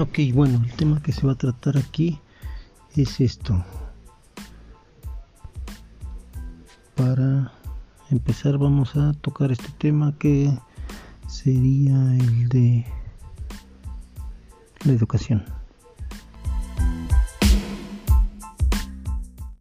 Ok, bueno, el tema que se va a tratar aquí es esto. Para empezar vamos a tocar este tema que sería el de la educación.